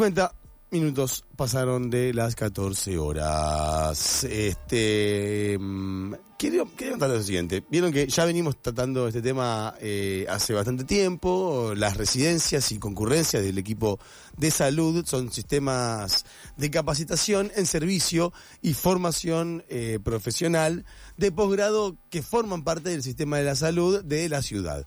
50 minutos pasaron de las 14 horas. Este, mm, quiero, quiero contarles lo siguiente. Vieron que ya venimos tratando este tema eh, hace bastante tiempo. Las residencias y concurrencias del equipo de salud son sistemas de capacitación en servicio y formación eh, profesional de posgrado que forman parte del sistema de la salud de la ciudad.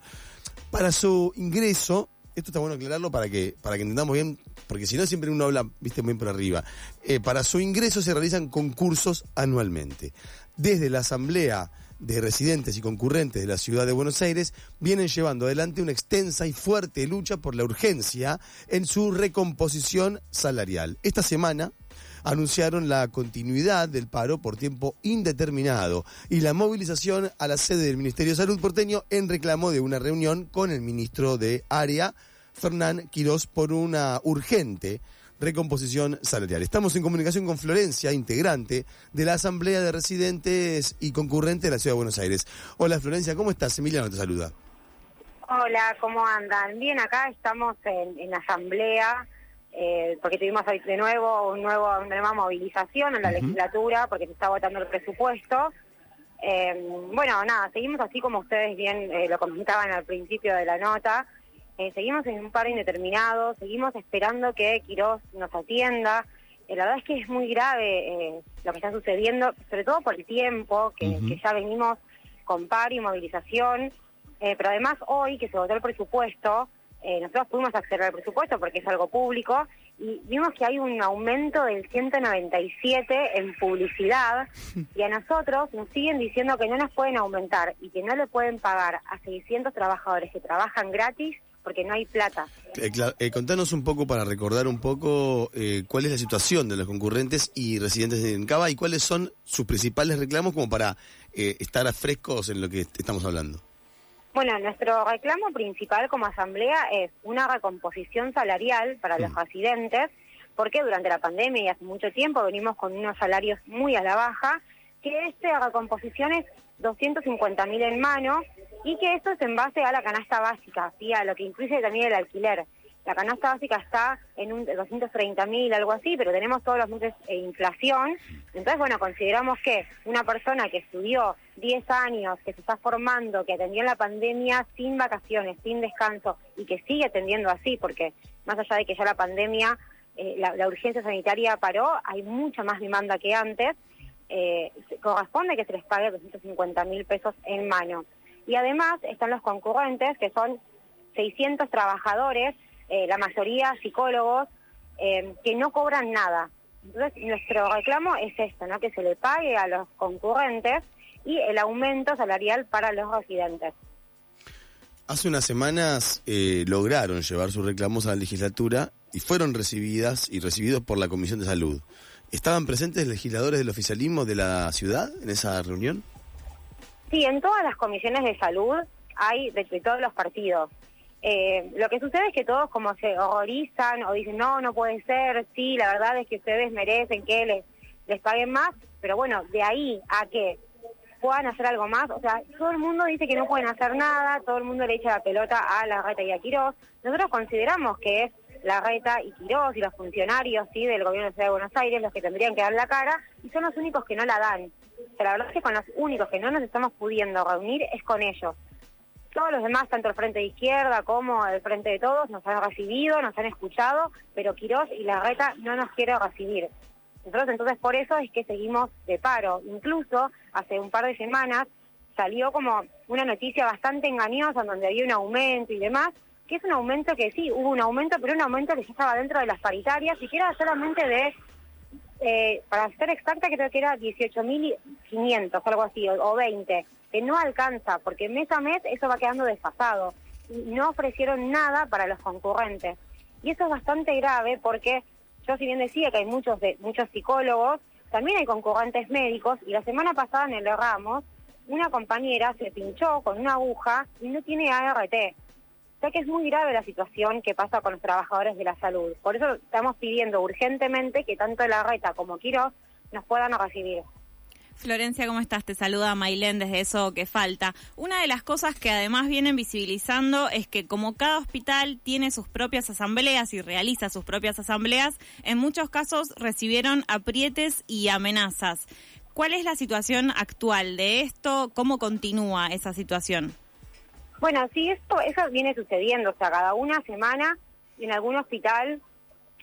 Para su ingreso, esto está bueno aclararlo para que, para que entendamos bien, porque si no siempre uno habla, viste, muy por arriba. Eh, para su ingreso se realizan concursos anualmente. Desde la Asamblea de Residentes y Concurrentes de la Ciudad de Buenos Aires vienen llevando adelante una extensa y fuerte lucha por la urgencia en su recomposición salarial. Esta semana, anunciaron la continuidad del paro por tiempo indeterminado y la movilización a la sede del Ministerio de Salud porteño en reclamo de una reunión con el ministro de Área, Fernán Quirós, por una urgente recomposición salarial. Estamos en comunicación con Florencia, integrante de la Asamblea de Residentes y Concurrentes de la Ciudad de Buenos Aires. Hola Florencia, ¿cómo estás? Emiliano te saluda. Hola, ¿cómo andan? Bien, acá estamos en, en asamblea eh, porque tuvimos de nuevo un nuevo, una nueva movilización en la legislatura porque se está votando el presupuesto. Eh, bueno, nada, seguimos así como ustedes bien eh, lo comentaban al principio de la nota. seguimos en un paro indeterminado, seguimos esperando que Quirós nos atienda. la verdad es que es muy grave lo que está sucediendo, sobre todo por el tiempo, que, que ya venimos con paro y movilización. pero además hoy que se votó el presupuesto, eh, nosotros pudimos acceder al presupuesto porque es algo público y vimos que hay un aumento del 197 en publicidad y a nosotros nos siguen diciendo que no nos pueden aumentar y que no le pueden pagar a 600 trabajadores que trabajan gratis porque no hay plata. Eh, eh, contanos un poco para recordar un poco cuál es la situación de los concurrentes y residentes de Encaba y cuáles son sus principales reclamos como para estar frescos en lo que estamos hablando. Bueno, nuestro reclamo principal como asamblea es una recomposición salarial para los mm. residentes, porque durante la pandemia y hace mucho tiempo venimos con unos salarios muy a la baja, que esta recomposición es 250 mil en mano y que esto es en base a la canasta básica, ¿sí? a lo que incluye también el alquiler. La canasta básica está en un 230 mil, algo así, pero tenemos todos los meses de inflación. Entonces, bueno, consideramos que una persona que estudió 10 años, que se está formando, que atendió en la pandemia sin vacaciones, sin descanso, y que sigue atendiendo así, porque más allá de que ya la pandemia, eh, la, urgencia sanitaria paró, hay mucha más demanda que antes, eh, corresponde que se les pague 250 mil pesos en mano. Y además están los concurrentes, que son 600 trabajadores eh, la mayoría psicólogos, eh, que no cobran nada. Entonces, nuestro reclamo es esto, ¿no? que se le pague a los concurrentes y el aumento salarial para los residentes. Hace unas semanas eh, lograron llevar sus reclamos a la legislatura y fueron recibidas y recibidos por la Comisión de Salud. ¿Estaban presentes legisladores del oficialismo de la ciudad en esa reunión? Sí, en todas las comisiones de salud hay de todos los partidos. Eh, lo que sucede es que todos como se horrorizan o dicen, no, no puede ser, sí, la verdad es que ustedes merecen que les, les paguen más, pero bueno, de ahí a que puedan hacer algo más, o sea, todo el mundo dice que no pueden hacer nada, todo el mundo le echa la pelota a la reta y a Quirós. Nosotros consideramos que es la reta y Quirós y los funcionarios sí del gobierno de Ciudad de Buenos Aires los que tendrían que dar la cara y son los únicos que no la dan. La verdad es que con los únicos que no nos estamos pudiendo reunir es con ellos. Todos los demás, tanto el Frente de Izquierda como el Frente de Todos, nos han recibido, nos han escuchado, pero Quirós y la Reta no nos quiere recibir. Nosotros entonces por eso es que seguimos de paro. Incluso hace un par de semanas salió como una noticia bastante engañosa en donde había un aumento y demás, que es un aumento que sí, hubo un aumento, pero un aumento que ya estaba dentro de las paritarias y que era solamente de, eh, para ser exacta, creo que era 18.500, algo así, o, o 20 que no alcanza, porque mes a mes eso va quedando desfasado. Y no ofrecieron nada para los concurrentes. Y eso es bastante grave porque yo si bien decía que hay muchos, muchos psicólogos, también hay concurrentes médicos y la semana pasada en el Ramos una compañera se pinchó con una aguja y no tiene ART. O sea que es muy grave la situación que pasa con los trabajadores de la salud. Por eso estamos pidiendo urgentemente que tanto la RETA como Quirós nos puedan recibir. Florencia, ¿cómo estás? Te saluda Mailén desde Eso que Falta. Una de las cosas que además vienen visibilizando es que como cada hospital tiene sus propias asambleas y realiza sus propias asambleas, en muchos casos recibieron aprietes y amenazas. ¿Cuál es la situación actual de esto? ¿Cómo continúa esa situación? Bueno, sí, esto, eso viene sucediendo, o sea, cada una semana en algún hospital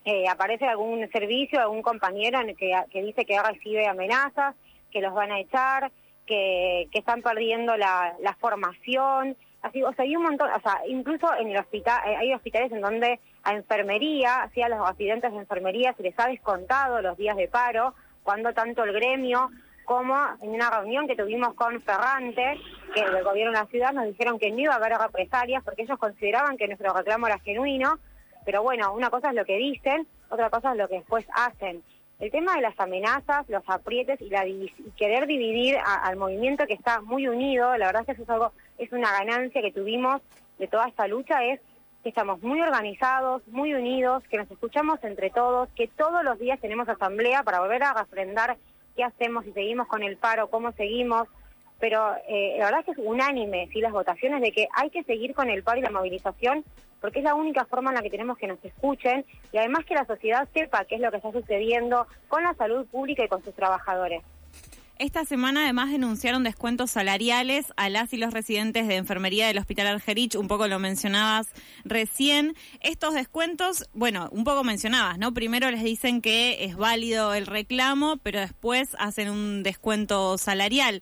eh, aparece algún servicio, algún compañero que, que dice que recibe amenazas, que los van a echar, que, están perdiendo la, formación, así, o sea, hay un montón, o sea, incluso en el hospital, eh, hay hospitales en donde a enfermería, a los residentes de enfermería se les ha descontado los días de paro, cuando tanto el gremio como en una reunión que tuvimos con Ferrante, que del gobierno de la ciudad, nos dijeron que no iba a haber represalias porque ellos consideraban que nuestro reclamo era genuino, pero bueno, una cosa es lo que dicen, otra cosa es lo que después hacen. El tema de las amenazas, los aprietes y, querer dividir al movimiento que está muy unido, la verdad es que eso es algo, es una ganancia que tuvimos de toda esta lucha, es que estamos muy organizados, muy unidos, que nos escuchamos entre todos, que todos los días tenemos asamblea para volver a refrendar qué hacemos, si seguimos con el paro, cómo seguimos, pero eh, la verdad es que es unánime, ¿sí? las votaciones de que hay que seguir con el paro y la movilización porque es la única forma en la que tenemos que nos escuchen y además que la sociedad sepa qué es lo que está sucediendo con la salud pública y con sus trabajadores. Esta semana además denunciaron descuentos salariales a las y los residentes de enfermería del Hospital Argerich, un poco lo mencionabas recién. Estos descuentos, bueno, un poco mencionabas, ¿no? Primero les dicen que es válido el reclamo, pero después hacen un descuento salarial.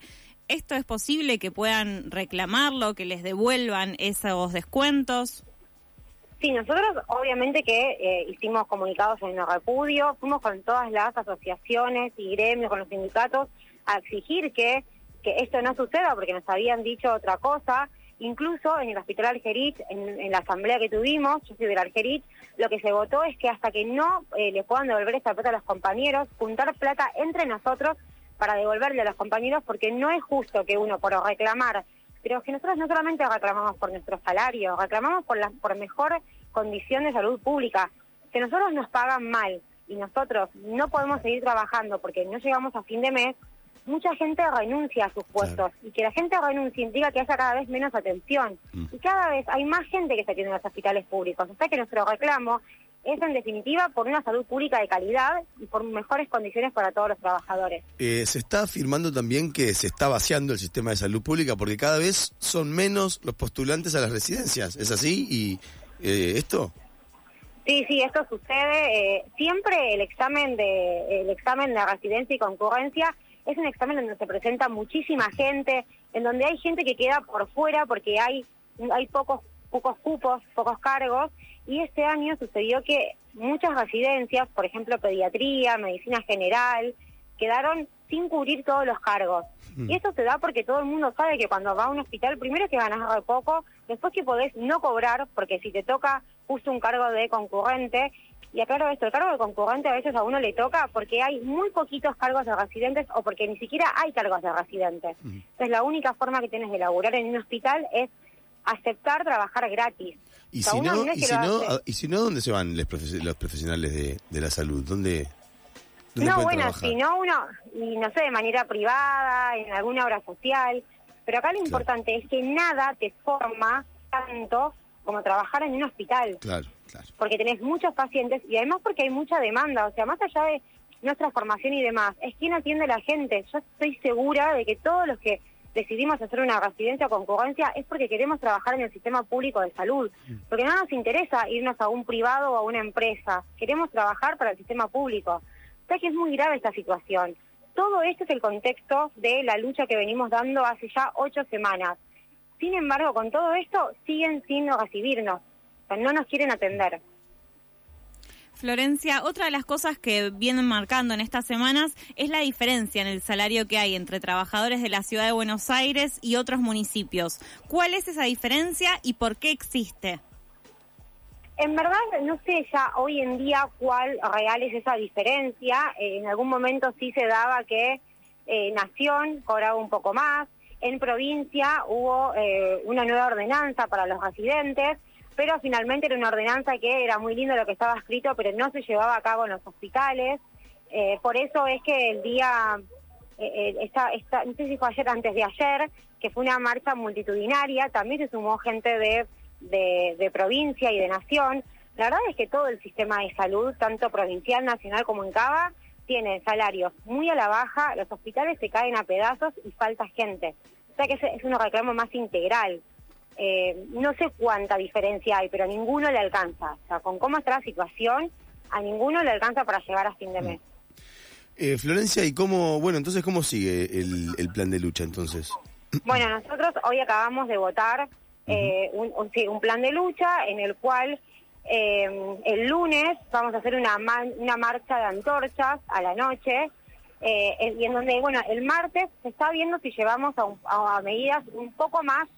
¿Esto es posible que puedan reclamarlo, que les devuelvan esos descuentos? Sí, nosotros obviamente que eh, hicimos comunicados en el repudio, fuimos con todas las asociaciones y gremios, con los sindicatos, a exigir que, que esto no suceda porque nos habían dicho otra cosa. Incluso en el Hospital Algerich, en, la asamblea que tuvimos, yo soy del Algerich, lo que se votó es que hasta que no eh, le puedan devolver esta plata a los compañeros, juntar plata entre nosotros para devolverle a los compañeros porque no es justo que uno por reclamar pero que nosotros no solamente reclamamos por nuestro salario, reclamamos por la por mejor condición de salud pública. Que nosotros nos pagan mal y nosotros no podemos seguir trabajando porque no llegamos a fin de mes, mucha gente renuncia a sus puestos y que la gente renuncie implica que haya cada vez menos atención mm. y cada vez hay más gente que se atiende en los hospitales públicos. O sea que nuestro reclamo es en definitiva por una salud pública de calidad y por mejores condiciones para todos los trabajadores. Eh, se está afirmando también que se está vaciando el sistema de salud pública porque cada vez son menos los postulantes a las residencias. ¿Es así? ¿Y eh, esto? Sí, sí, esto sucede. Eh, siempre el examen de el examen de residencia y concurrencia es un examen donde se presenta muchísima gente, en donde hay gente que queda por fuera porque hay hay pocos pocos cupos, pocos cargos, y este año sucedió que muchas residencias, por ejemplo pediatría, medicina general, quedaron sin cubrir todos los cargos. Mm. Y eso se da porque todo el mundo sabe que cuando va a un hospital, primero que ganas de poco, después que podés no cobrar, porque si te toca justo un cargo de concurrente, y aclaro esto, el cargo de concurrente a veces a uno le toca porque hay muy poquitos cargos de residentes o porque ni siquiera hay cargos de residentes. Mm. Entonces la única forma que tienes de laburar en un hospital es aceptar trabajar gratis. ¿Y, si, no, y, si no, ¿Y si no, dónde se van los, profesionales de, de la salud? ¿Dónde, no, bueno, si no uno, y no sé, de manera privada, en alguna obra social, pero acá lo importante es que nada te forma tanto como trabajar en un hospital. Claro, claro. Porque tenés muchos pacientes y además porque hay mucha demanda, o sea, más allá de nuestra formación y demás, es quien atiende a la gente. Yo estoy segura de que todos los que decidimos hacer una residencia o concurrencia es porque queremos trabajar en el sistema público de salud, mm. porque no nos interesa irnos a un privado o a una empresa, queremos trabajar para el sistema público. O sea que es muy grave esta situación. Todo esto es el contexto de la lucha que venimos dando hace ya ocho semanas. Sin embargo, con todo esto siguen sin recibirnos, o sea, no nos quieren atender. Florencia, otra de las cosas que vienen marcando en estas semanas es la diferencia en el salario que hay entre trabajadores de la ciudad de Buenos Aires y otros municipios. ¿Cuál es esa diferencia y por qué existe? En verdad, no sé ya hoy en día cuál real es esa diferencia. en algún momento sí se daba que eh, Nación cobraba un poco más. En provincia hubo eh, una nueva ordenanza para los residentes pero finalmente era una ordenanza que era muy lindo lo que estaba escrito, pero no se llevaba a cabo en los hospitales. Eh, por eso es que el día eh, esta, esta, no sé si fue ayer, antes de ayer, que fue una marcha multitudinaria, también se sumó gente de, de, de provincia y de nación. La verdad es que todo el sistema de salud, tanto provincial, nacional como en Cava, tiene salarios muy a la baja, los hospitales se caen a pedazos y falta gente. O sea que es un reclamo más integral. Eh, no sé cuánta diferencia hay, pero a ninguno le alcanza. O sea, con cómo está la situación, a ninguno le alcanza para llegar a fin de mes. Eh, Florencia, ¿y cómo, bueno, entonces cómo sigue el, el plan de lucha entonces? Bueno, nosotros hoy acabamos de votar eh, un, un, sí, un plan de lucha en el cual eh, el lunes vamos a hacer una, man- una marcha de antorchas a la noche eh, y en donde, bueno, el martes se está viendo si llevamos a, un- a medidas un poco más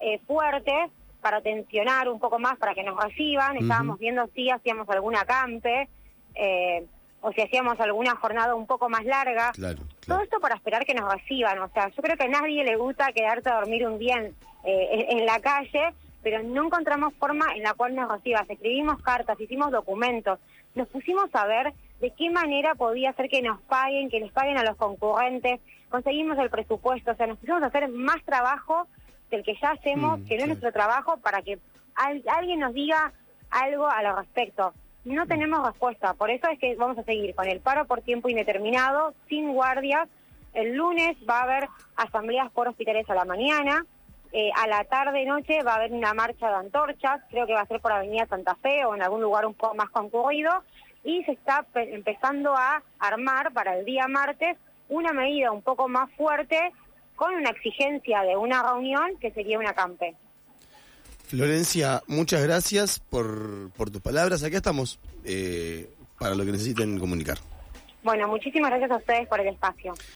eh, fuertes para tensionar un poco más, para que nos reciban. Estábamos viendo si hacíamos alguna campe eh, o si hacíamos alguna jornada un poco más larga. Claro, Todo esto para esperar que nos reciban. O sea, yo creo que a nadie le gusta quedarse a dormir un día en, eh, en- la calle, pero no encontramos forma en la cual nos reciban. Escribimos cartas, hicimos documentos, nos pusimos a ver de qué manera podía ser que nos paguen, que les paguen a los concurrentes, conseguimos el presupuesto, o sea, nos pusimos a hacer más trabajo del que ya hacemos, Mm, que no es nuestro trabajo, para que al- alguien nos diga algo a lo respecto. No tenemos respuesta, por eso es que vamos a seguir con el paro por tiempo indeterminado, sin guardias. El lunes va a haber asambleas por hospitales a la mañana, eh, a la tarde noche va a haber una marcha de antorchas, creo que va a ser por Avenida Santa Fe o en algún lugar un poco más concurrido, y se está pe- empezando a armar para el día martes una medida un poco más fuerte con una exigencia de una reunión que sería una campe. Florencia, muchas gracias por, por tus palabras. Acá estamos eh, para lo que necesiten comunicar. Bueno, muchísimas gracias a ustedes por el espacio.